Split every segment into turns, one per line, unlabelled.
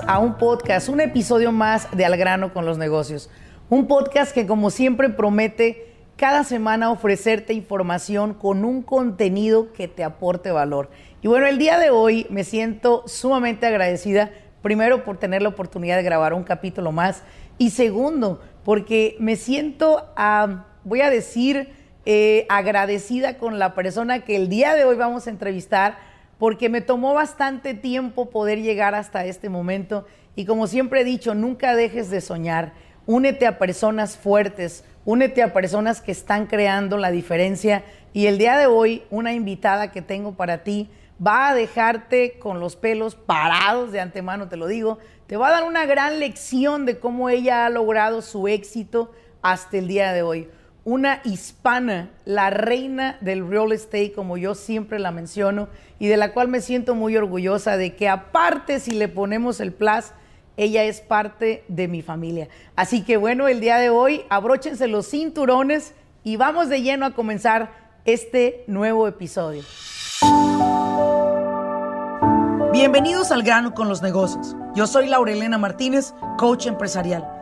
a un podcast, un episodio más de Al grano con los negocios. Un podcast que como siempre promete cada semana ofrecerte información con un contenido que te aporte valor. Y bueno, el día de hoy me siento sumamente agradecida, primero por tener la oportunidad de grabar un capítulo más y segundo, porque me siento, ah, voy a decir, eh, agradecida con la persona que el día de hoy vamos a entrevistar porque me tomó bastante tiempo poder llegar hasta este momento. Y como siempre he dicho, nunca dejes de soñar, únete a personas fuertes, únete a personas que están creando la diferencia. Y el día de hoy una invitada que tengo para ti va a dejarte con los pelos parados de antemano, te lo digo, te va a dar una gran lección de cómo ella ha logrado su éxito hasta el día de hoy una hispana, la reina del real estate, como yo siempre la menciono, y de la cual me siento muy orgullosa de que aparte si le ponemos el plus, ella es parte de mi familia. Así que bueno, el día de hoy abróchense los cinturones y vamos de lleno a comenzar este nuevo episodio. Bienvenidos al grano con los negocios. Yo soy Laurelena Martínez, coach empresarial.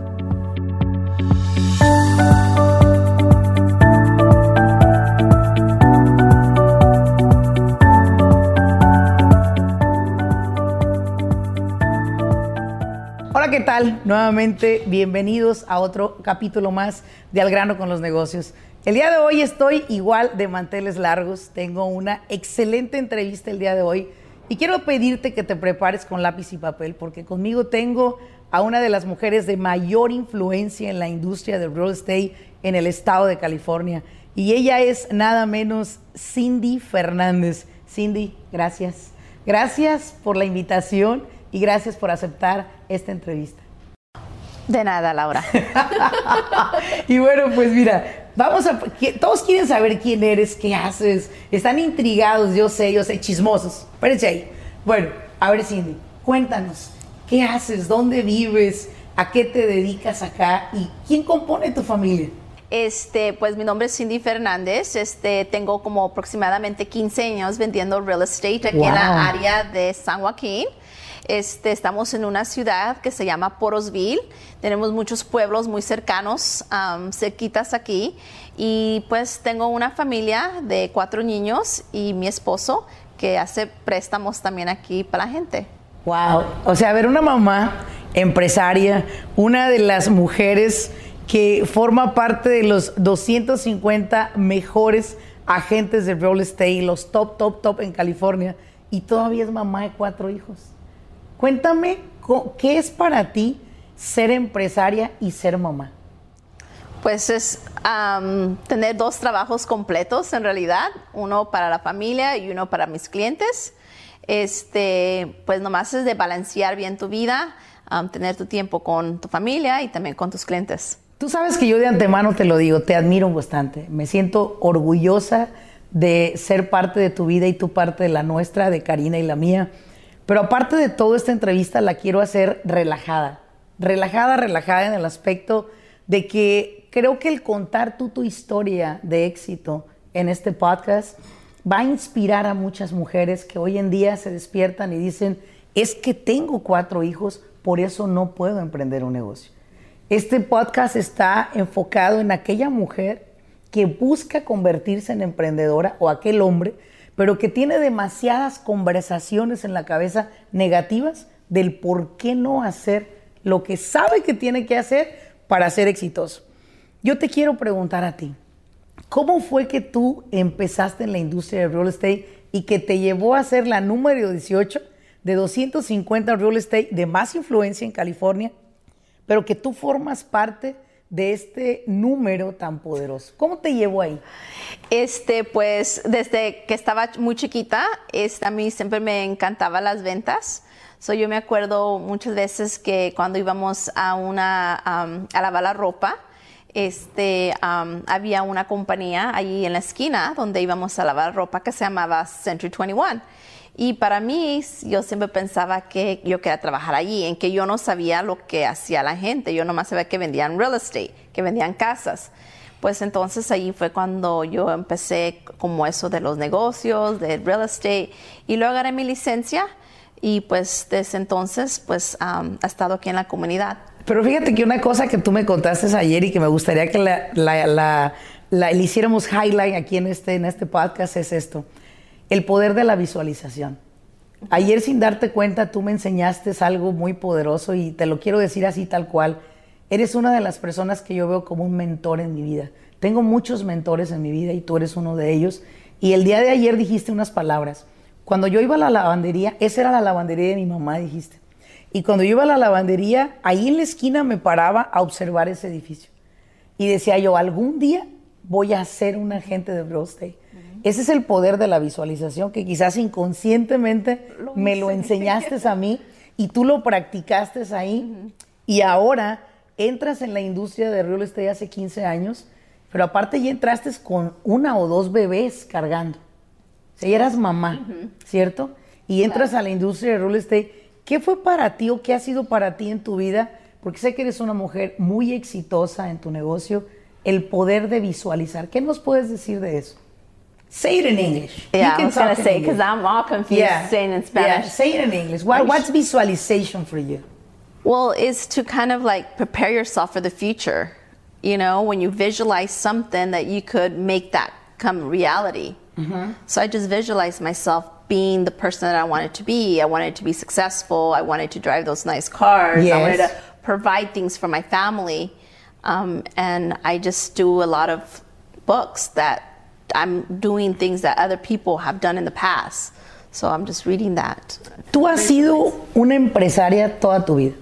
¿Qué tal? Nuevamente, bienvenidos a otro capítulo más de Al grano con los negocios. El día de hoy estoy igual de manteles largos, tengo una excelente entrevista el día de hoy y quiero pedirte que te prepares con lápiz y papel porque conmigo tengo a una de las mujeres de mayor influencia en la industria del real estate en el estado de California y ella es nada menos Cindy Fernández. Cindy, gracias. Gracias por la invitación y gracias por aceptar esta entrevista.
De nada, Laura.
y bueno, pues mira, vamos a. Todos quieren saber quién eres, qué haces. Están intrigados, yo sé, yo sé, chismosos. Espérense ahí. Bueno, a ver, Cindy, cuéntanos, ¿qué haces? ¿Dónde vives? ¿A qué te dedicas acá? ¿Y quién compone tu familia?
Este, pues mi nombre es Cindy Fernández. Este, tengo como aproximadamente 15 años vendiendo real estate aquí en la área de San Joaquín. Este, estamos en una ciudad que se llama Porosville. Tenemos muchos pueblos muy cercanos, cerquitas aquí. Y pues tengo una familia de cuatro niños y mi esposo que hace préstamos también aquí para la gente.
Wow. O sea, a ver, una mamá empresaria, una de las mujeres que forma parte de los 250 mejores agentes de real estate, los top, top, top en California, y todavía es mamá de cuatro hijos. Cuéntame, ¿qué es para ti ser empresaria y ser mamá?
Pues es tener dos trabajos completos en realidad, uno para la familia y uno para mis clientes. Este, pues nomás es de balancear bien tu vida, tener tu tiempo con tu familia y también con tus clientes.
Tú sabes que yo de antemano te lo digo, te admiro bastante. Me siento orgullosa de ser parte de tu vida y tu parte de la nuestra, de Karina y la mía. Pero aparte de toda esta entrevista la quiero hacer relajada. Relajada, relajada en el aspecto de que creo que el contar tú tu historia de éxito en este podcast va a inspirar a muchas mujeres que hoy en día se despiertan y dicen, es que tengo cuatro hijos, por eso no puedo emprender un negocio. Este podcast está enfocado en aquella mujer que busca convertirse en emprendedora o aquel hombre pero que tiene demasiadas conversaciones en la cabeza negativas del por qué no hacer lo que sabe que tiene que hacer para ser exitoso. Yo te quiero preguntar a ti, ¿cómo fue que tú empezaste en la industria del real estate y que te llevó a ser la número 18 de 250 real estate de más influencia en California, pero que tú formas parte de este número tan poderoso? ¿Cómo te llevó ahí?
Este, pues desde que estaba muy chiquita, este, a mí siempre me encantaban las ventas. So, yo me acuerdo muchas veces que cuando íbamos a una a lavar la ropa, este, había una compañía allí en la esquina donde íbamos a lavar ropa que se llamaba Century 21. Y para mí, yo siempre pensaba que yo quería trabajar allí, en que yo no sabía lo que hacía la gente, yo nomás sabía que vendían real estate, que vendían casas. Pues entonces ahí fue cuando yo empecé como eso de los negocios, de real estate, y luego agarré mi licencia y pues desde entonces pues ha estado aquí en la comunidad.
Pero fíjate que una cosa que tú me contaste ayer y que me gustaría que la, la, le hiciéramos highlight aquí en este, en este podcast es esto, el poder de la visualización. Ayer sin darte cuenta tú me enseñaste algo muy poderoso y te lo quiero decir así tal cual. Eres una de las personas que yo veo como un mentor en mi vida. Tengo muchos mentores en mi vida y tú eres uno de ellos. Y el día de ayer dijiste unas palabras. Cuando yo iba a la lavandería, esa era la lavandería de mi mamá, dijiste. Y cuando yo iba a la lavandería, ahí en la esquina me paraba a observar ese edificio. Y decía yo, algún día voy a ser un agente de real. Ese es el poder de la visualización que quizás inconscientemente me lo enseñaste a mí y tú lo practicaste ahí. Y ahora entras en la industria de real estate hace 15 años, pero aparte ya entraste con una o dos bebés cargando. O sea, ya eras mamá, ¿cierto? Y entras a la industria de real estate ¿Qué fue para ti o qué ha sido para ti en tu vida? Porque sé que eres una mujer muy exitosa en tu negocio, el poder de visualizar. ¿Qué nos puedes decir de eso? Say it in English.
Yeah, you I was going to say because I'm all confused yeah. saying in Spanish.
Yeah, say it in English. What, what's visualization for you?
Well, it's to kind of like prepare yourself for the future. You know, when you visualize something that you could make that come reality. Mm-hmm. So I just visualize myself being the person that I wanted to be. I wanted to be successful. I wanted to drive those nice cars. Yes. I wanted to provide things for my family. Um, and I just do a lot of books that I'm doing things that other people have done in the past. So I'm just reading that.
Tú has sido una empresaria toda tu vida.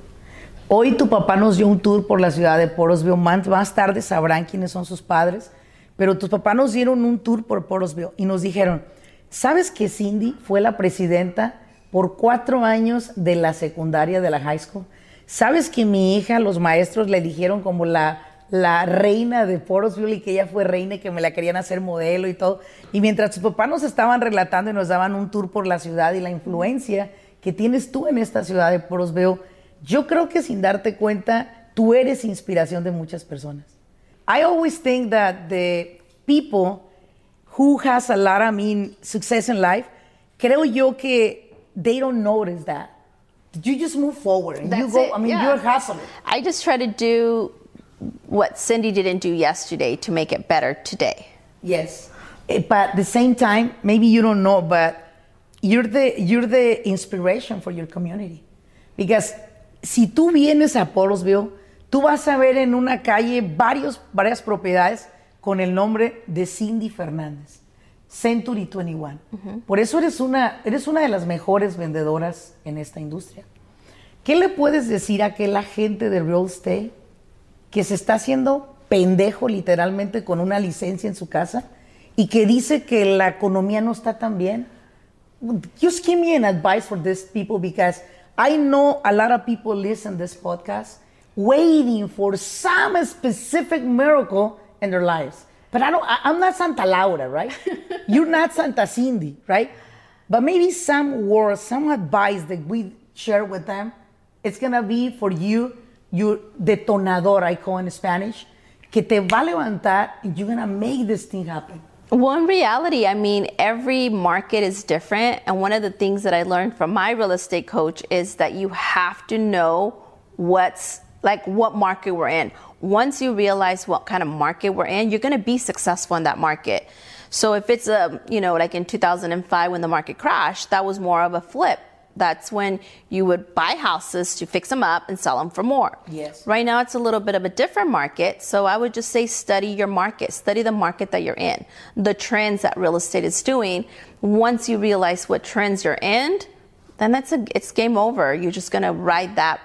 Hoy tu papá nos dio un tour por la ciudad de Porosville. Más tarde sabrán quiénes son sus padres. Pero tus papás nos dieron un tour por Porosville y nos dijeron, ¿Sabes que Cindy fue la presidenta por cuatro años de la secundaria de la high school? ¿Sabes que mi hija, los maestros le dijeron como la, la reina de Porosville y que ella fue reina y que me la querían hacer modelo y todo? Y mientras tus papás nos estaban relatando y nos daban un tour por la ciudad y la influencia que tienes tú en esta ciudad de Porosville, yo creo que sin darte cuenta, tú eres inspiración de muchas personas. I always think that the people who has a lot, I mean, success in life, creo yo que they don't notice that. You just move forward and That's you go, it. I mean, yeah. you're hustling.
I just try to do what Cindy didn't do yesterday to make it better today.
Yes. Eh, but at the same time, maybe you don't know, but you're the, you're the inspiration for your community. Because si tú vienes a Polosville, tú vas a ver en una calle varios, varias propiedades con el nombre de Cindy Fernández, Century 21. Por eso eres una, eres una de las mejores vendedoras en esta industria. ¿Qué le puedes decir a aquel gente de real estate que se está haciendo pendejo literalmente con una licencia en su casa y que dice que la economía no está tan bien? Just give me an advice for these people because I know a lot of people listen to this podcast waiting for some specific miracle in their lives. But I don't, I, am not Santa Laura, right? You're not Santa Cindy, right? But maybe some words, some advice that we share with them, it's gonna be for you, your detonador, I call in Spanish, que te va a levantar and you're gonna make this thing happen.
Well, in reality, I mean, every market is different. And one of the things that I learned from my real estate coach is that you have to know what's like what market we're in once you realize what kind of market we're in, you're going to be successful in that market. So if it's a, you know, like in 2005 when the market crashed, that was more of a flip. That's when you would buy houses to fix them up and sell them for more.
Yes.
Right now it's a little bit of a different market. So I would just say study your market, study the market that you're in, the trends that real estate is doing. Once you realize what trends you're in, then that's a, it's game over. You're just going to ride that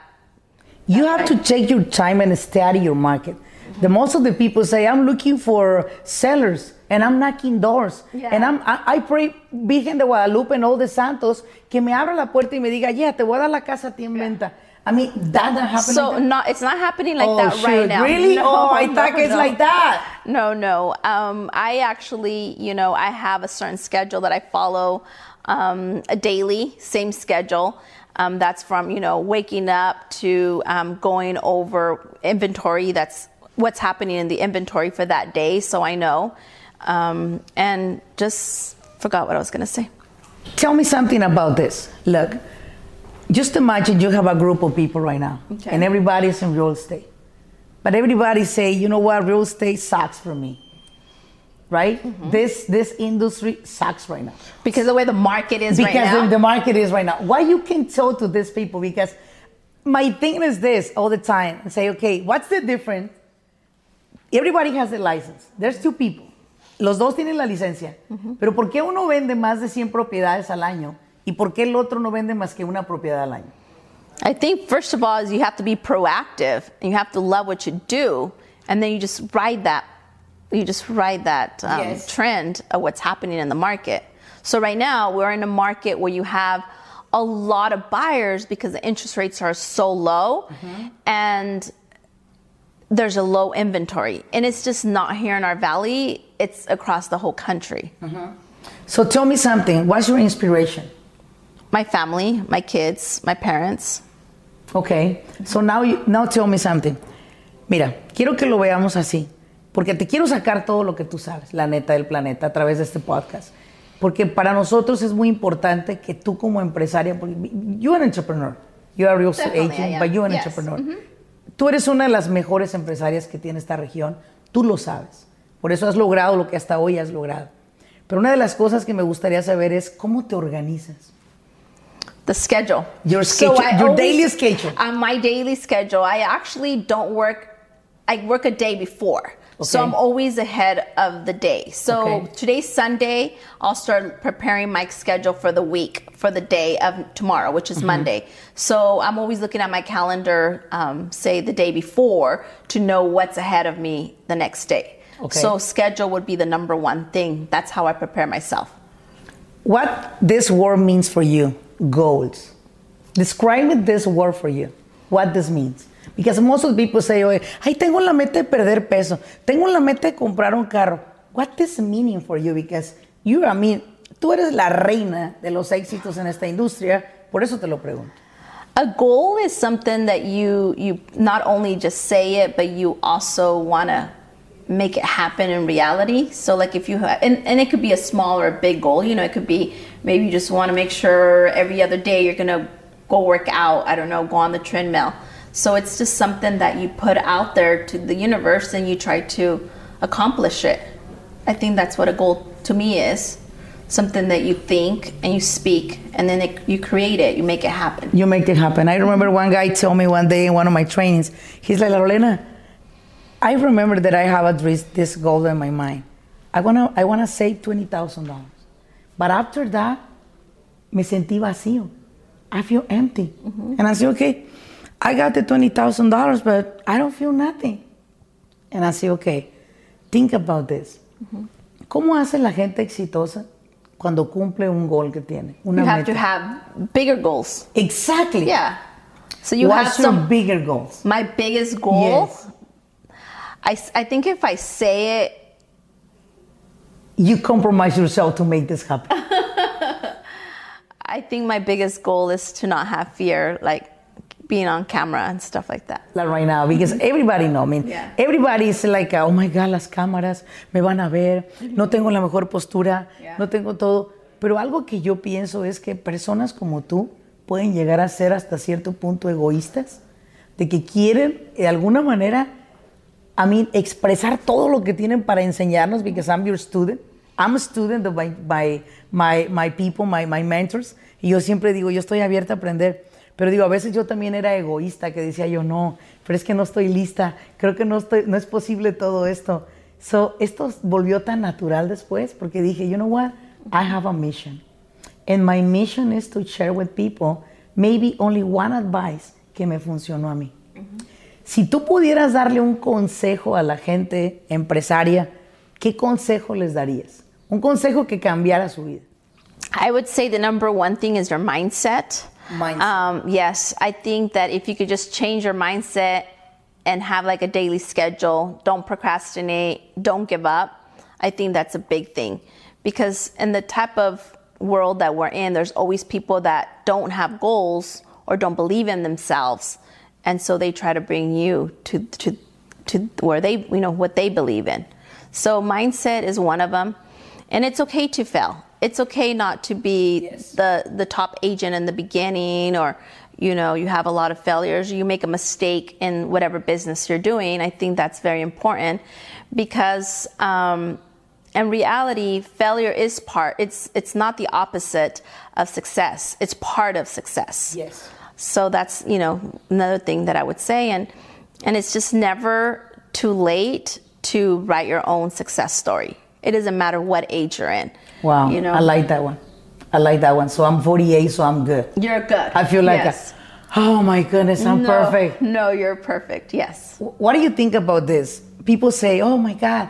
you have to take your time and study your market. The most of the people say, I'm looking for sellers and I'm knocking doors. Yeah. And I'm, I, I, pray, Virgen de Guadalupe and all the santos, que me abra la puerta y me diga, yeah, te voy a dar la casa a ti en venta. I mean, that not happening.
So not it's not happening like
oh,
that right now.
Really?
No,
oh, I
no,
thought it's
no.
like that.
No, no. Um, I actually, you know, I have a certain schedule that I follow, um, a daily, same schedule. Um, that's from you know waking up to um, going over inventory. That's what's happening in the inventory for that day, so I know. Um, and just forgot what I was gonna say.
Tell me something about this. Look, just imagine you have a group of people right now,
Okay.
and everybody's in real estate. But everybody say, you know what, real estate sucks for me. Right?
Mm-hmm.
This this industry sucks right now.
Because the way the market is
because
right now.
the, the market is right now. Why you can tell to these people? Because my thing is this all the time and say, okay, what's the difference? Everybody has a license. There's two people. Los dos tienen la licencia. Pero ¿por qué uno vende más de 100 propiedades al año y por qué el otro no vende más que una propiedad al año?
I think first of all is you have to be proactive and you have to love what you do, and then you just ride that, you just ride that um,
Yes.
trend of what's happening in the market. So right now we're in a market where you have a lot of buyers because the interest rates are so low, and there's a low inventory, and it's just not here in our valley. It's across the whole country. Mm-hmm.
So tell me something. What's your inspiration?
My family, my kids, my parents.
Okay. So now, you, now tell me something. Mira, quiero que lo veamos así, porque te quiero sacar todo lo que tú sabes, la neta del planeta, a través de este podcast. Porque para nosotros es muy importante que tú como empresaria, you're an entrepreneur, you're a real
Definitely,
agent, but you're an
Yes.
entrepreneur. Mm-hmm. Tú eres una de las mejores empresarias que tiene esta región, tú lo sabes. Por eso has logrado lo que hasta hoy has logrado. Pero una de las cosas que me gustaría saber es cómo te organizas.
The schedule.
Your schedule-
I
your daily schedule.
On my daily schedule, I actually don't work. I work a day before, so I'm always ahead of the day. So
Okay.
today's Sunday. I'll start preparing my schedule for the week for the day of tomorrow, which
Mm-hmm.
is Monday. So I'm always looking at my calendar, um, say the day before, to know what's ahead of me the next day.
Okay.
So schedule would be the number one thing. That's how I prepare myself.
What this word means for you, goals. Describe this word for you. What this means. Because most of the people say, Oye, ay, tengo la meta de perder peso. Tengo la meta de comprar un carro. What this meaning for you? Because you, I mean, tú eres la reina de los éxitos en esta industria. Por eso te lo pregunto.
A goal is something that you you not only just say it, but you also want to make it happen in reality. So like if you have, and, and it could be a small or a big goal. You know, it could be maybe you just want to make sure every other day you're gonna go work out. I don't know, go on the treadmill. So it's just something that you put out there to the universe and you try to accomplish it. I think that's what a goal to me is. Something that you think and you speak, and then it, you create it, you make it happen.
You make it happen. I remember one guy told me one day in one of my trainings, he's like, Lorena, I remember that I have a this, this goal in my mind. I wanna, I wanna save twenty thousand dollars, but after that, me sentí vacío. I feel empty, mm-hmm. and I said okay, I got the twenty thousand dollars, but I don't feel nothing. And I say, okay, think about this. Mm-hmm. ¿Cómo hace la gente exitosa cuando cumple un goal que tiene? Una
you have
meta?
to have bigger goals.
Exactly.
Yeah. So you
What's
have some.
bigger goals?
my biggest goal.
Yes.
I, I think if I say it,
You compromise yourself to make this happen.
I think my biggest goal is to not have fear, like being on camera and stuff like that.
like right now, because everybody know. I mean,
Yeah.
everybody is like, oh my God, las cámaras me van a ver. No tengo la mejor postura,
Yeah.
no tengo todo. Pero algo que yo pienso es que personas como tú pueden llegar a ser hasta cierto punto egoístas, de que quieren de alguna manera, a mí, expresar todo lo que tienen para enseñarnos, because I'm your student. I'm a student of my, my, my, my people, my, my mentors. Y yo siempre digo, yo estoy abierta a aprender. Pero digo, a veces yo también era egoísta, que decía yo, no, pero es que no estoy lista, creo que no, estoy, no es posible todo esto. So, esto volvió tan natural después, porque dije, you know what, I have a mission. And my mission is to share with people maybe only one advice que me funcionó a mí. Si tú pudieras darle un consejo a la gente empresaria, ¿qué consejo les darías? Un consejo que cambiara su vida.
I would say the number one thing is your mindset.
Mindset.
Um, yes, I think that if you could just change your mindset and have like a daily schedule, don't procrastinate, don't give up. I think that's a big thing because in the type of world that we're in, there's always people that don't have goals or don't believe in themselves, and so they try to bring you to to to where they you know what they believe in. So mindset is one of them, and it's okay to fail. It's okay not to be
Yes.
the the top agent in the beginning or you know you have a lot of failures you make a mistake in whatever business you're doing. I think that's very important because um, in reality failure is part it's it's not the opposite of success. It's part of success.
Yes.
so that's you know another thing that i would say. And and it's just never too late to write your own success story it doesn't matter what age you're in
Wow.
you know
I like that one. I like that one. So I'm 48, so I'm good.
you're good
I feel like,
yes.
a, oh my goodness, I'm
no,
perfect.
No, you're perfect. Yes.
What do you think about this? People say, oh my God,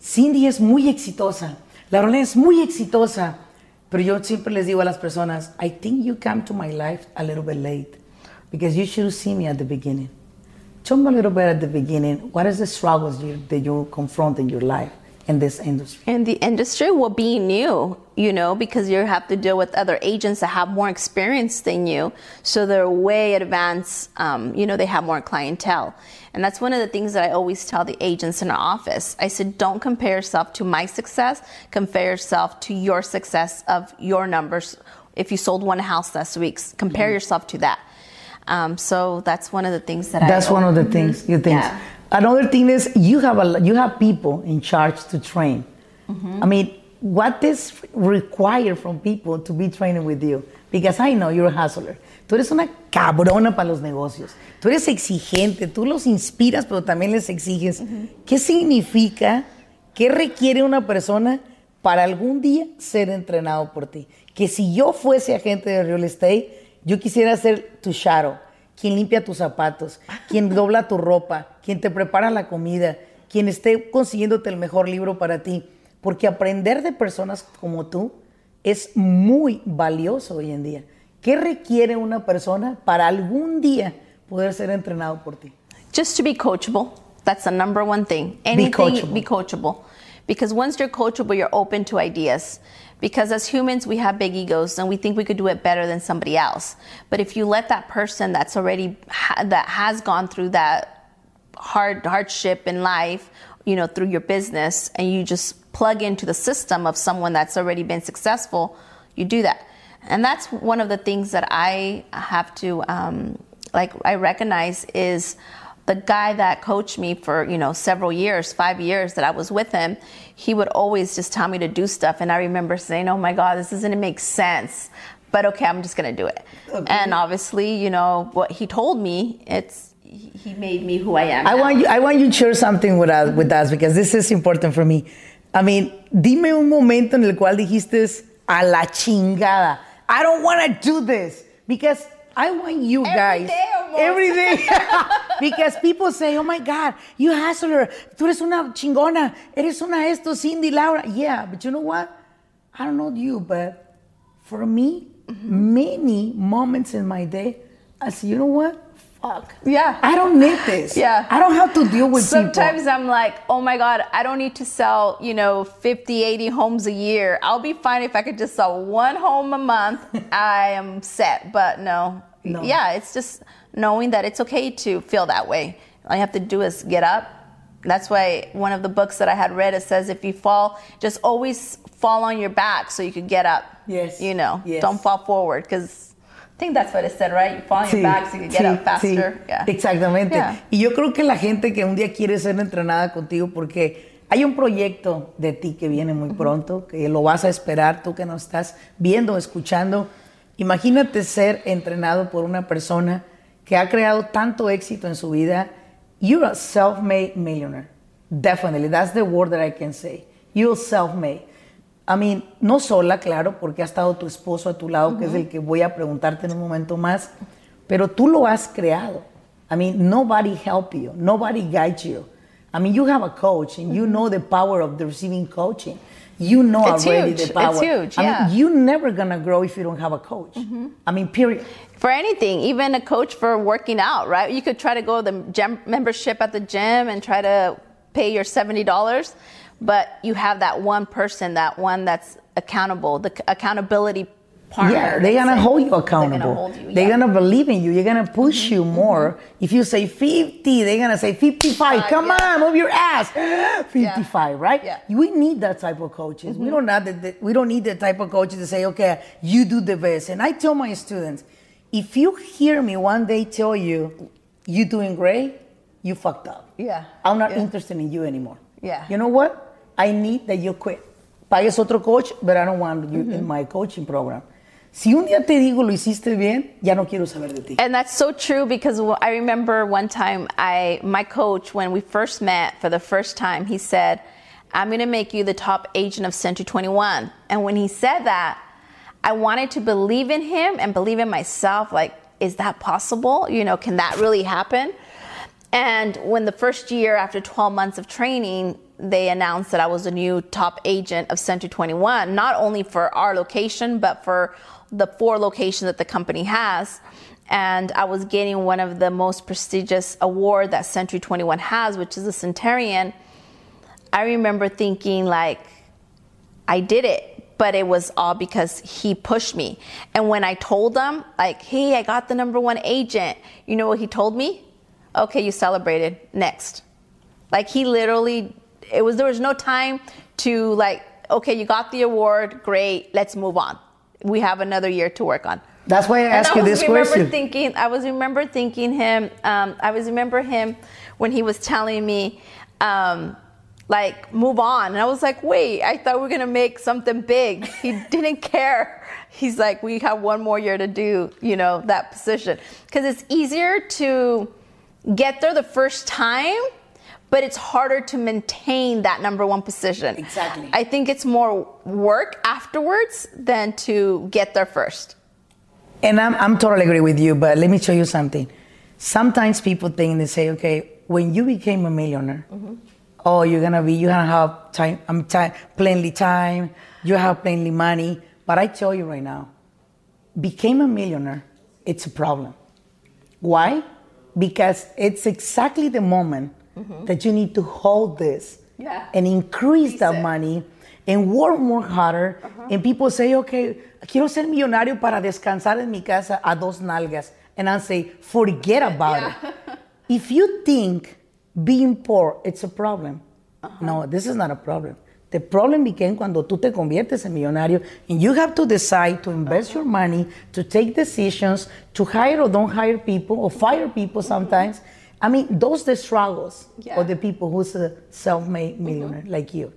Cindy es muy exitosa. Laurelena es muy exitosa. Pero yo siempre les digo a las personas, I think you come to my life a little bit late because you should see me at the beginning. Tell me a little bit at the beginning. What is the struggles you, that you confront in your life in this industry?
In the industry, will be new, you know, because you have to deal with other agents that have more experience than you. So they're way advanced, um, you know, they have more clientele. And that's one of the things that I always tell the agents in our office. I said, don't compare yourself to my success, compare yourself to your success of your numbers. If you sold one house last week, compare yourself to that. Um, so that's one of the things that I
That's one of the things you think.
Yeah.
Another thing is you have a you have people in charge to train. I mean, what is required from people to be training with you? Because I know you're a hustler. Tú eres una cabrona para los negocios. Tú eres exigente, tú los inspiras, pero también les exiges. ¿Qué significa, qué requiere una persona para algún día ser entrenado por ti? Que si yo fuese agente de real estate, yo quisiera ser tu shadow, quien limpia tus zapatos, quien dobla tu ropa, quien te prepara la comida, quien esté consiguiéndote el mejor libro para ti. Porque aprender de personas como tú es muy valioso hoy en día. ¿Qué requiere una persona para algún día poder ser entrenado por ti?
Just to be coachable. That's the number one thing. Anything,
coachable.
be coachable. Because once you're coachable, you're open to ideas. Because as humans, we have big egos and we think we could do it better than somebody else. But if you let that person that's already ha- that has gone through that hard hardship in life, you know, through your business, and you just plug into the system of someone that's already been successful, you do that. And that's one of the things that I have to, um, like, I recognize is the guy that coached me for you know several years five years that i was with him he would always just tell me to do stuff. And i remember saying oh my god this doesn't make sense. But okay i'm just gonna do it. And obviously you know what he told me it's he made me who i am
I
now.
want you, I want you to share something with us, with us because this is important for me. I mean, dime un momento en el cual dijiste a la chingada. I don't want to do this because I want you
Every
guys
day
every day because people say, "Oh my God, you hustler, tú eres una chingona, eres una esto, Cindy, Laura." Yeah, but you know what? I don't know you, but for me, mm-hmm. many moments in my day, I say, "You know what? Fuck."
Yeah.
I don't need this.
Yeah.
I don't have to deal with
Sometimes
people.
I'm like, oh my God, I don't need to sell, you know, 50, 80 homes a year. I'll be fine if I could just sell one home a month. I am set. But no.
No.
Yeah, it's just knowing that it's okay to feel that way. All you have to do is get up. That's why one of the books that I had read, it says if you fall, just always fall on your back so you could get up.
Yes.
You know,
Yes.
don't fall forward because I think that's what it said, right? You fall on your back so you can get
sí,
up faster.
sí,
Yeah.
Exactamente.
Yeah.
Y yo creo que la gente que un día quiere ser entrenada contigo, porque hay un proyecto de ti que viene muy pronto, que lo vas a esperar, tú que nos estás viendo, escuchando. Imagínate ser entrenado por una persona que ha creado tanto éxito en su vida. You're a self-made millionaire. Definitely. That's the word that I can say. You're self-made. I mean, no sola, claro, porque ha estado tu esposo a tu lado, que es el que voy a preguntarte en un momento más, pero tú lo has creado. I mean, nobody help you, nobody guide you. I mean, you have a coach and you know the power of the receiving coaching. you know
It's
already
huge.
the power.
It's huge,
I
yeah.
mean, you're never gonna grow if you don't have a coach. Mm-hmm. I mean, period.
for anything, even a coach for working out, right? You could try to go the gym membership at the gym and try to pay your seventy dollars, but you have that one person, that one that's accountable, the accountability partner.
Yeah, they're gonna hold you accountable.
They're gonna, you,
They're
yeah.
gonna believe in you. You're gonna push mm-hmm. you mm-hmm. more. If you say 50, they're gonna say 55.
Five,
Come
yeah.
on, move your ass. 55, right?
Yeah.
We need that type of coaches. We mm-hmm. don't have the, we don't need the type of coaches to say, okay, you do the best. And I tell my students, if you hear me one day tell you you doing great, you fucked up.
Yeah.
I'm not
Yeah.
interested in you anymore.
Yeah.
You know what? I need that you quit. Pagues otro coach, but I don't want you in mm-hmm. my coaching program. Si un día te digo lo hiciste bien, ya no quiero saber de ti.
And that's so true because I remember one time I my coach when we first met for the first time he said, "I'm going to make you the top agent of Century 21." And when he said that, I wanted to believe in him and believe in myself like is that possible? You know, can that really happen? And when the first year after 12 months of training, they announced that I was the new top agent of Century 21, not only for our location, but for the four locations that the company has. And I was getting one of the most prestigious award that Century 21 has, which is the Centurion. I remember thinking like, I did it, but it was all because he pushed me. And when I told them, like, hey, I got the number one agent, you know what he told me? Okay, you celebrated. Next. Like he literally, it was there was no time to like, okay, you got the award, great, let's move on. We have another year to work on.
That's why I ask
I
you
was
this
remember
question.
thinking, I was remember thinking him. Um, I was remember him when he was telling me, um, like, move on, and I was like, wait, I thought we are gonna make something big. He didn't care. He's like, we have one more year to do, you know, that position because it's easier to get there the first time. But it's harder to maintain that number one position.
Exactly.
I think it's more work afterwards than to get there first.
And I'm, I'm totally agree with you, but let me show you something. Sometimes people think they say, okay, when you became a millionaire, mm-hmm. oh, you're gonna be, you're gonna have time, I'm time, plenty time, you have plainly money. But I tell you right now, became a millionaire, it's a problem. Why? Because it's exactly the moment mm-hmm. that you need to hold this
Yeah.
and increase that
it.
money and work more harder. Uh-huh. And people say, okay, quiero ser millonario para descansar en mi casa a dos nalgas. And I say, forget about it. If you think being poor, it's a problem. Uh-huh. No, this is not a problem. The problem became cuando tú te conviertes en millonario and you have to decide to invest your money, to take decisions, to hire or don't hire people or fire people mm-hmm. sometimes. I mean, those the struggles
Yeah.
of the people who's a self-made mm-hmm. millionaire like you.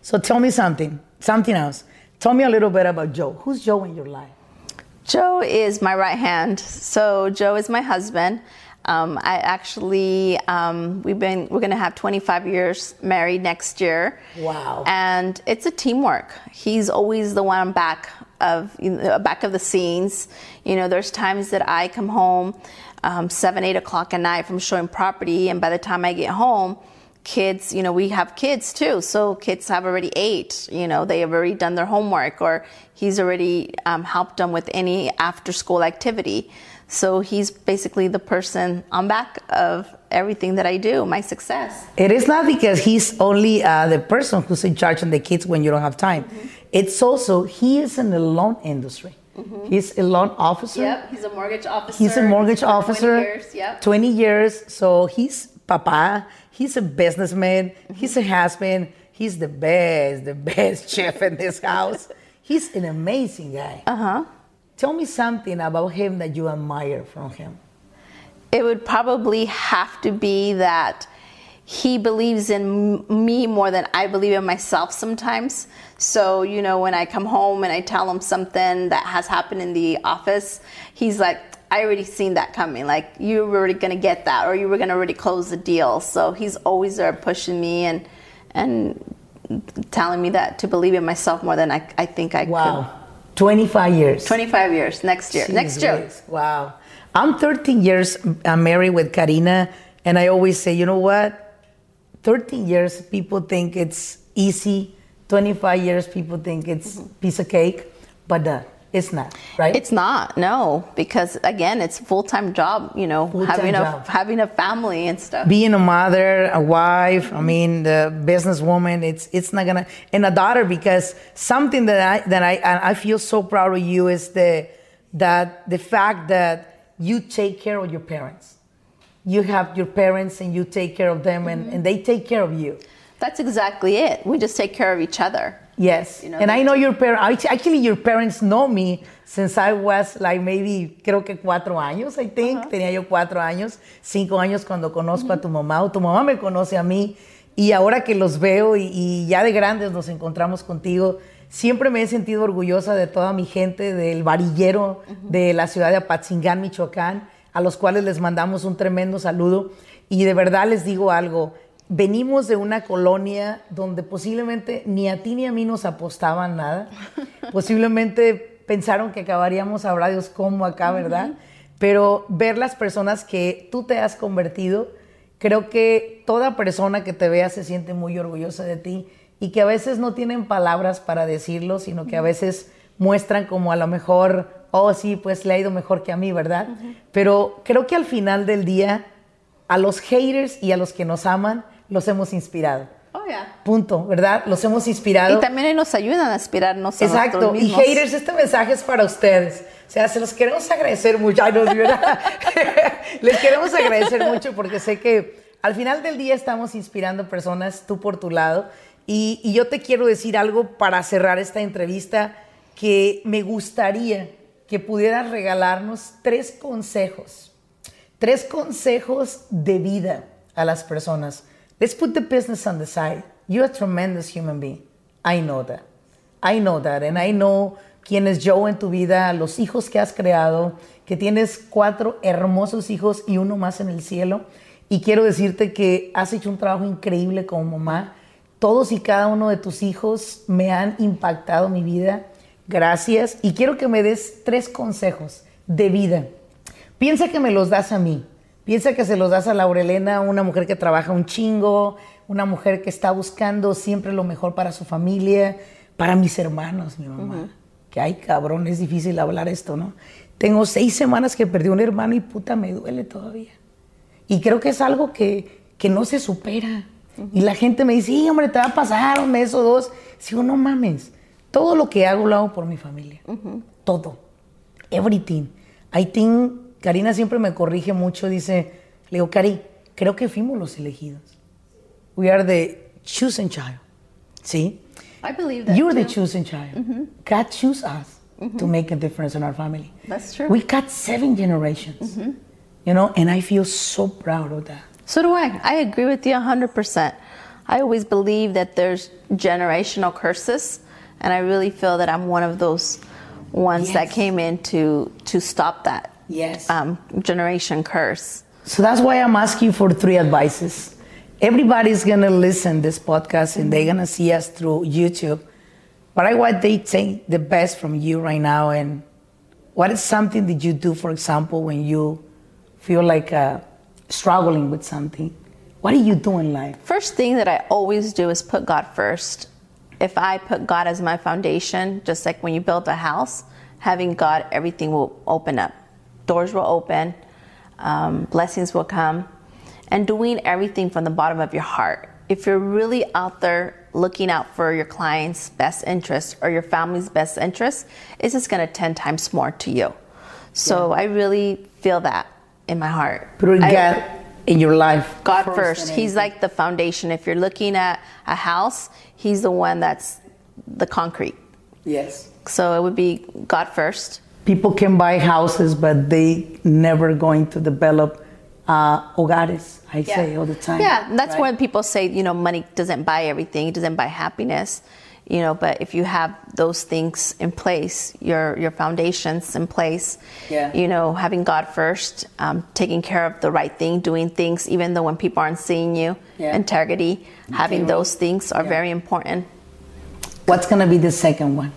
So tell me something, something else. Tell me a little bit about Joe. Who's Joe in your life?
Joe is my right hand. So Joe is my husband. Um, I actually um, we've been we're gonna have 25 years married next year.
Wow.
And it's a teamwork. He's always the one back of you know, back of the scenes. You know, there's times that I come home um, seven eight o'clock at night from showing property, and by the time I get home. Kids, you know, we have kids too. So kids have already ate. You know, they have already done their homework, or he's already um, helped them with any after-school activity. So he's basically the person on back of everything that I do, my success.
It is not because he's only uh, the person who's in charge of the kids when you don't have time. It's also he is in the loan industry. He's a loan officer.
Yep, he's a mortgage officer.
He's a mortgage
for 20
officer.
years, yep.
20 years. So he's papa. He's a businessman. He's a husband. He's the best, the best chef in this house. He's an amazing guy. Uh
Uh-huh.
huh. Tell me something about him that you admire from him.
It would probably have to be that he believes in me more than I believe in myself sometimes. So, you know, when I come home and I tell him something that has happened in the office, he's like, I already seen that coming. Like, you were already gonna get that, or you were gonna already close the deal. So he's always there pushing me and, and telling me that to believe in myself more than I, I think I could.
Wow. 25 years.
25 years next year. next year.
Wow. I'm 13 years uh, married with Karina, and I always say, you know what? 13 years, people think it's easy 25 years, people think it's mm-hmm. piece of cake, but uh, it's not, right?
It's not, no, because again, it's a full-time job, you know, full-time having job. a having a family and stuff.
Being a mother, a wife, I mean, the businesswoman, it's it's not gonna and a daughter because something that I that I I feel so proud of you is the that the fact that you take care of your parents. You have your parents and you take care of them and, mm-hmm. and they take care of you.
That's exactly it. We just take care of each other.
Yes. You know, and I know your parents, actually your parents know me since I was like maybe, creo que cuatro años, I think. Uh-huh. Tenía yo cuatro años, cinco años cuando conozco uh-huh. a tu mamá o tu mamá me conoce a mí. Y ahora que los veo y, y, ya de grandes nos encontramos contigo, siempre me he sentido orgullosa de toda mi gente, del varillero uh-huh. de la ciudad de Apatzingán, Michoacán, a los cuales les mandamos un tremendo saludo. Y de verdad les digo algo, venimos de una colonia donde posiblemente ni a ti ni a mí nos apostaban nada. posiblemente pensaron que acabaríamos a Dios como acá, ¿verdad? Pero ver las personas que tú te has convertido, creo que toda persona que te vea se siente muy orgullosa de ti y que a veces no tienen palabras para decirlo, sino que a veces muestran como a lo mejor, oh sí, pues le ha ido mejor que a mí, ¿verdad? Pero creo que al final del día, a los haters y a los que nos aman, los hemos inspirado.
Oh, yeah.
Punto, ¿verdad? Los hemos inspirado.
Y también nos ayudan a inspirarnos.
Exacto. Y haters, este mensaje es para ustedes. O sea, se los queremos agradecer mucho. Ay, no, ¿verdad? Les queremos agradecer mucho porque sé que al final del día estamos inspirando personas, tú por tu lado. Y, y yo te quiero decir algo para cerrar esta entrevista que me gustaría que pudieras regalarnos tres consejos. Tres consejos de vida a las personas Let's put the business on the side. You're a tremendous human being. I know that. I know that. And I know quién es Joe en tu vida, los hijos que has creado, que tienes cuatro hermosos hijos y uno más en el cielo. Y quiero decirte que has hecho un trabajo increíble como mamá. Todos y cada uno de tus hijos me han impactado mi vida. Gracias. Y quiero que me des tres consejos de vida. Piensa que me los das a mí. Piensa que se los das a Laurelena, una mujer que trabaja un chingo, una mujer que está buscando siempre lo mejor para su familia, para mis hermanos, mi mamá. Que ay, cabrón, es difícil hablar esto, ¿no? Tengo seis semanas que perdí un hermano y puta, me duele todavía. Y creo que es algo que, que no se supera. Y la gente me dice, sí, hombre, te va a pasar un mes o dos. Digo, no mames. Todo lo que hago lo hago por mi familia. Todo. Everything. I think Karina siempre me corrige mucho, dice, le digo, Cari, creo que fuimos los elegidos. We are the chosen child. ¿Sí?
I believe that.
You're the chosen child. Mm-hmm. God chose us mm-hmm. to make a difference in our family.
That's true.
We got seven generations. Mm-hmm. You know, and I feel so proud of that.
So do I. I agree with you 100%. I always believe that there's generational curses, and I really feel that I'm one of those ones yes. that came in to, to stop that
yes.
um, generation curse.
So that's why I'm asking for three advices. Everybody's gonna listen this podcast and they're gonna see us through YouTube. But I want they take the best from you right now. And what is something that you do, for example, when you feel like uh, struggling with something? What do you do in life?
First thing that I always do is put God first. If I put God as my foundation, just like when you build a house, having God, everything will open up doors will open, um, blessings will come, and doing everything from the bottom of your heart. If you're really out there looking out for your client's best interest or your family's best interest, it's just going to 10 times more to you. So yeah. I really feel that in my heart.
Put God in your life.
God first. first. He's like the foundation. If you're looking at a house, He's the one that's the concrete.
Yes.
So it would be God first
people can buy houses, but they never going to develop uh, hogares. I yeah. say all the time.
Yeah, that's right? when people say, you know, money doesn't buy everything. It doesn't buy happiness. You know, but if you have those things in place, your your foundations in place,
yeah.
you know, having God first, um, taking care of the right thing, doing things even though when people aren't seeing you,
yeah.
integrity, having those things are yeah. very important.
What's going to be the second one?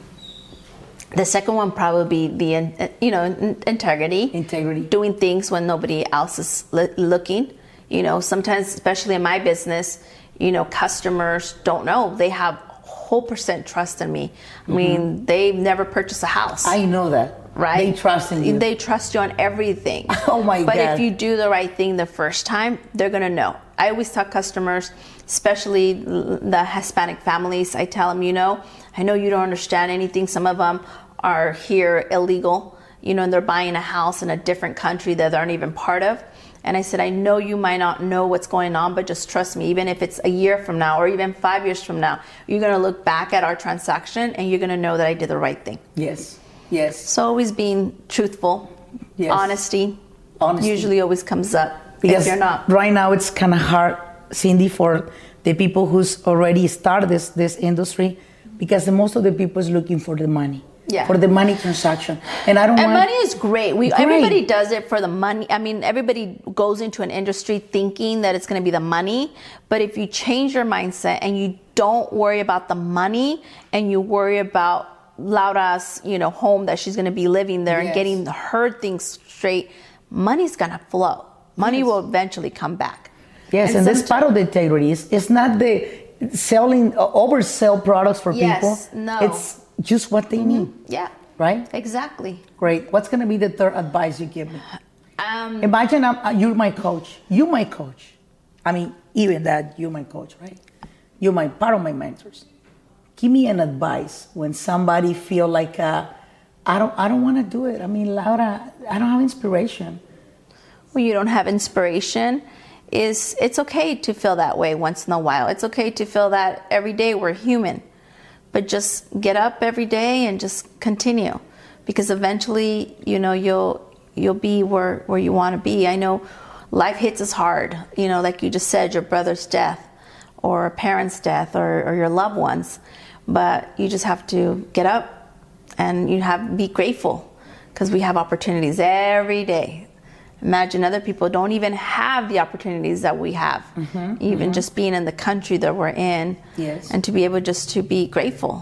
The second one probably be the eh, you know integrity,
integrity,
doing things when nobody else is looking. You know, sometimes, especially in my business, you know, customers don't know they have whole percent trust in me. I mm-hmm. mean, they've never purchased a house.
I know that.
right?
They trust in you.
They trust you on everything.
Oh my
but
God.
But if you do the right thing the first time, they're gonna know. I always tell customers, especially the Hispanic families, I tell them, you know, I know you don't understand anything. Some of them are here illegal, you know, and they're buying a house in a different country that they aren't even part of. And I said, I know you might not know what's going on, but just trust me, even if it's a year from now or even five years from now, you're gonna look back at our transaction and you're gonna know that I did the right thing.
yes. Yes.
So always being truthful,
Yes.
honesty,
Honesty.
usually always comes up.
Because
if you're not,
right now it's kind of hard, Cindy, for the people who's already started this this industry, because the, most of the people is looking for the money,
Yeah.
for the money transaction, and I don't
and money is great. We
Great.
everybody does it for the money. I mean, everybody goes into an industry thinking that it's going to be the money, but if you change your mindset and you don't worry about the money and you worry about Laura's, you know, home that she's going to be living there
Yes.
and getting her things straight, money's going to flow. Money
Yes.
will eventually come back.
Yes, and, that's part of the integrity. It's, it's not the selling uh, oversell products for
Yes,
people.
no. Mm-hmm.
It's just what they need,
Yeah,
right?
exactly.
Great. What's going to be the third advice you give me?
Um,
Imagine I'm, uh, you're my coach. You my coach. I mean, even that you my coach, right? You're my part of my mentors. Give me an advice when somebody feel like uh, I don't I don't want to do it. I mean, Laura, I don't have inspiration.
when you don't have inspiration is it's okay to feel that way once in a while. It's okay to feel that every day we're human. But just get up every day and just continue. Because eventually you know you'll you'll be where where you want to be. I know life hits us hard you know like you just said your brother's death or a parent's death or, or your loved ones. But you just have to get up and you have be grateful. Because we have opportunities every day imagine other people don't even have the opportunities that we have mm-hmm, even mm-hmm. just being in the country that we're in
Yes.
and to be able just to be grateful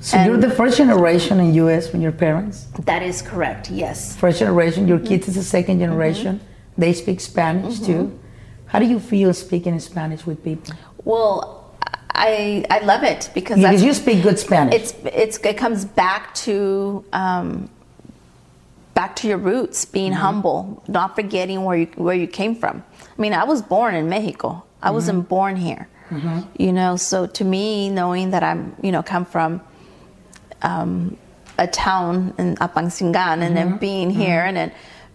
So
And
you're the first generation in U.S. from your parents.
that is correct yes
First generation. Your kids is the mm-hmm. second generation. They speak Spanish too. How do you feel speaking Spanish with people?
well i i love it because
Because you speak good Spanish.
it's it's it comes back to um, back to your roots, being mm-hmm. humble, not forgetting where you where you came from. I mean, I was born in Mexico. I mm-hmm. wasn't born here. Mm-hmm. You know, so to me, knowing that I'm, you know, come from um, a town in Apatzingán and then being here and then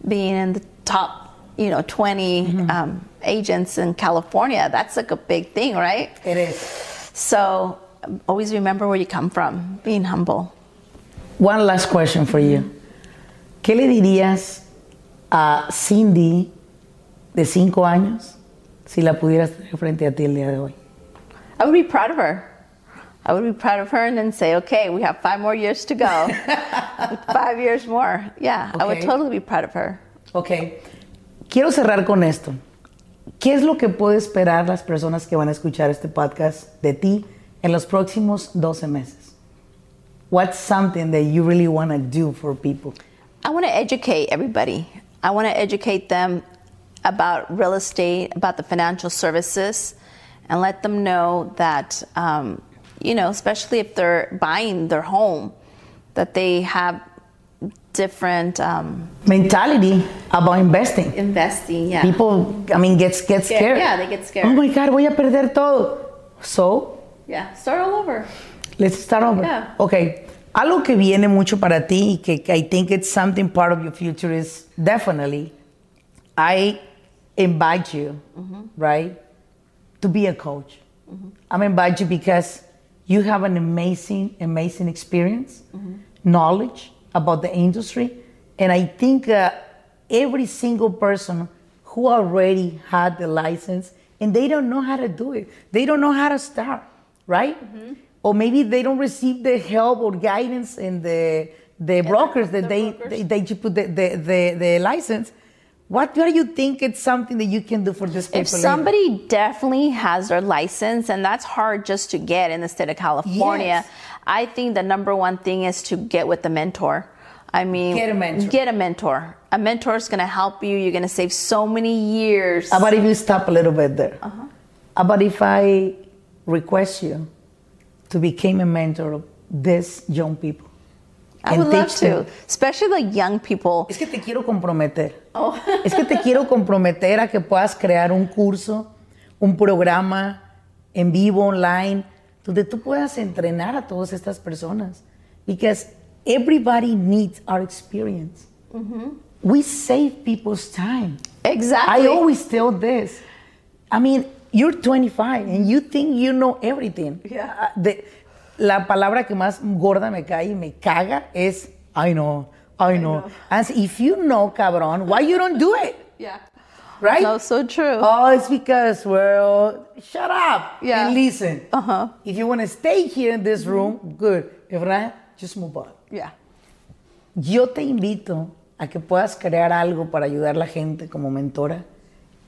being in the top, you know, 20 um, agents in California, that's like a big thing, right?
it is.
So always remember where you come from, being humble.
One last question for you. ¿Qué le dirías a Cindy de cinco años si la pudieras tener frente a ti el día de hoy?
I would be proud of her. I would be proud of her and then say, okay, we have five more years to go. five years more. Yeah, I would
Okay.
totally be proud of her.
Ok. Quiero cerrar con esto. ¿Qué es lo que puede esperar las personas que van a escuchar este podcast de ti en los próximos 12 meses? What's something that you really want to do for people?
I want to educate everybody. I want to educate them about real estate, about the financial services, and let them know that, um, you know, especially if they're buying their home, that they have different um,
Mentality about investing.
investing. Yeah.
People, I mean, gets get
Scared.
scared.
Yeah, they get scared.
Oh my God, voy a perder todo. So,
Yeah. Start all over.
Let's start over.
Yeah.
Okay. Algo que viene mucho para ti y que, que I think it's something part of your future is definitely I invite you, mm-hmm. right, to be a coach. Mm-hmm. I'm invite you because you have an amazing, amazing experience, mm-hmm. knowledge about the industry, and I think uh, every single person who already had the license and they don't know how to do it, they don't know how to start, right? Or maybe they don't receive the help or guidance in the the brokers that
the
they,
brokers.
they they put the, the, the, the license. What do you think it's something that you can do for this people?
If somebody definitely has their license, and that's hard just to get in the state of California,
Yes.
I think the number one thing is to get with a mentor. I mean,
Get a mentor.
Get a mentor. A mentor is going to help you. You're going to save so many years.
How about if you stop a little bit there?
Uh-huh.
How about if I request you to become a mentor of these young people?
I would love to, especially the young people.
Es que te quiero comprometer. Oh. es que te quiero comprometer a que puedas crear un curso, un programa en vivo, online, donde tú puedas entrenar a todas estas personas. Because everybody needs our experience. Mm-hmm. We save people's time.
Exactly.
I always tell this. I mean, you're 25 and you think you know everything.
Yeah.
Uh, la palabra que más gorda me cae y me caga es I know, I know. And if you know, cabrón, why you don't do it?
Yeah.
Right?
No, so true.
Oh, it's because, well, shut up
yeah.
and listen.
Uh-huh.
If you want to stay here in this room, good. If not, just move on.
Yeah.
Yo te invito a que puedas crear algo para ayudar a la gente como mentora.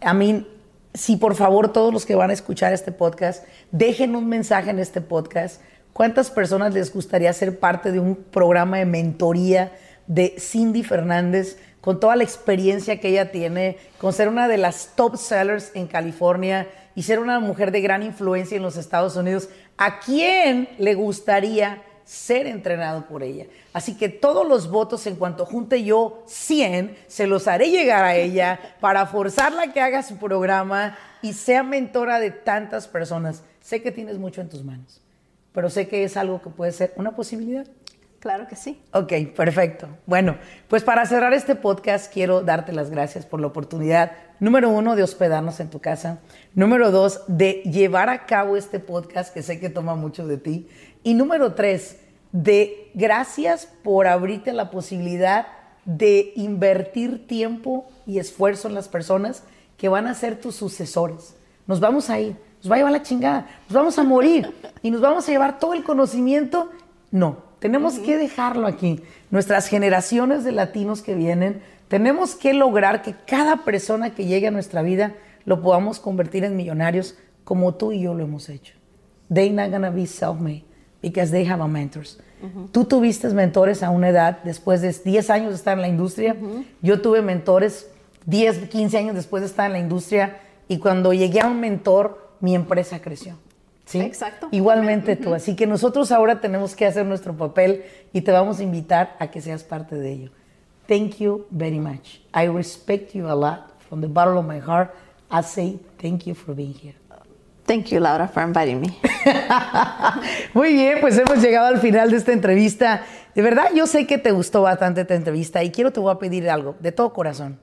I mean, si por favor todos los que van a escuchar este podcast, dejen un mensaje en este podcast. ¿Cuántas personas les gustaría ser parte de un programa de mentoría de Cindy Fernández con toda la experiencia que ella tiene, con ser una de las top sellers en California y ser una mujer de gran influencia en los Estados Unidos? ¿A quién le gustaría ser entrenado por ella. Así que todos los votos en cuanto junte yo 100, se los haré llegar a ella para forzarla a que haga su programa y sea mentora de tantas personas. Sé que tienes mucho en tus manos, pero sé que es algo que puede ser una posibilidad.
Claro que sí.
Ok, perfecto. Bueno, pues para cerrar este podcast quiero darte las gracias por la oportunidad, número uno, de hospedarnos en tu casa, número dos, de llevar a cabo este podcast que sé que toma mucho de ti, y número tres, de gracias por abrirte la posibilidad de invertir tiempo y esfuerzo en las personas que van a ser tus sucesores. Nos vamos a ir, nos va a llevar la chingada, nos vamos a morir y nos vamos a llevar todo el conocimiento. No, tenemos que dejarlo aquí. Nuestras generaciones de latinos que vienen, tenemos que lograr que cada persona que llegue a nuestra vida lo podamos convertir en millonarios como tú y yo lo hemos hecho. They're not gonna be self-made because they have a mentors. Tú tuviste mentores a una edad después de 10 años de estar en la industria. Yo tuve mentores 10, 15 años después de estar en la industria y cuando llegué a un mentor, mi empresa creció. ¿Sí?
Exacto.
Igualmente tú. Así que nosotros ahora tenemos que hacer nuestro papel y te vamos a invitar a que seas parte de ello. Thank you very much. I respect you a lot. From the bottom of my heart, I say thank you for being here.
Thank you, Laura, for inviting me.
Muy bien, pues hemos llegado al final de esta entrevista. De verdad, yo sé que te gustó bastante esta entrevista y quiero te voy a pedir algo de todo corazón.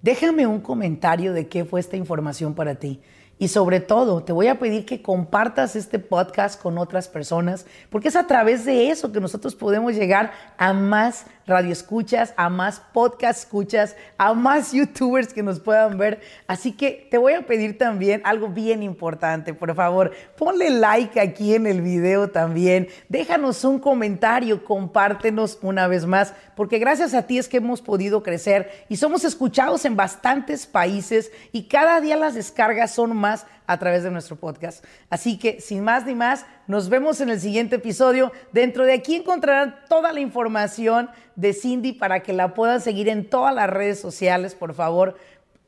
Déjame un comentario de qué fue esta información para ti. Y sobre todo, te voy a pedir que compartas este podcast con otras personas, porque es a través de eso que nosotros podemos llegar a más radio escuchas, a más podcast escuchas, a más youtubers que nos puedan ver. Así que te voy a pedir también algo bien importante, por favor, ponle like aquí en el video también, déjanos un comentario, compártenos una vez más, porque gracias a ti es que hemos podido crecer y somos escuchados en bastantes países y cada día las descargas son más a través de nuestro podcast. Así que, sin más ni más, nos vemos en el siguiente episodio. Dentro de aquí encontrarán toda la información de Cindy para que la puedan seguir en todas las redes sociales, por favor.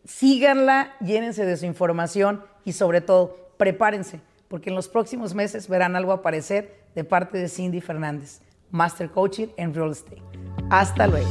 Síganla, llénense de su información y sobre todo, prepárense, porque en los próximos meses verán algo aparecer de parte de Cindy Fernández, Master Coaching en Real Estate. Hasta luego.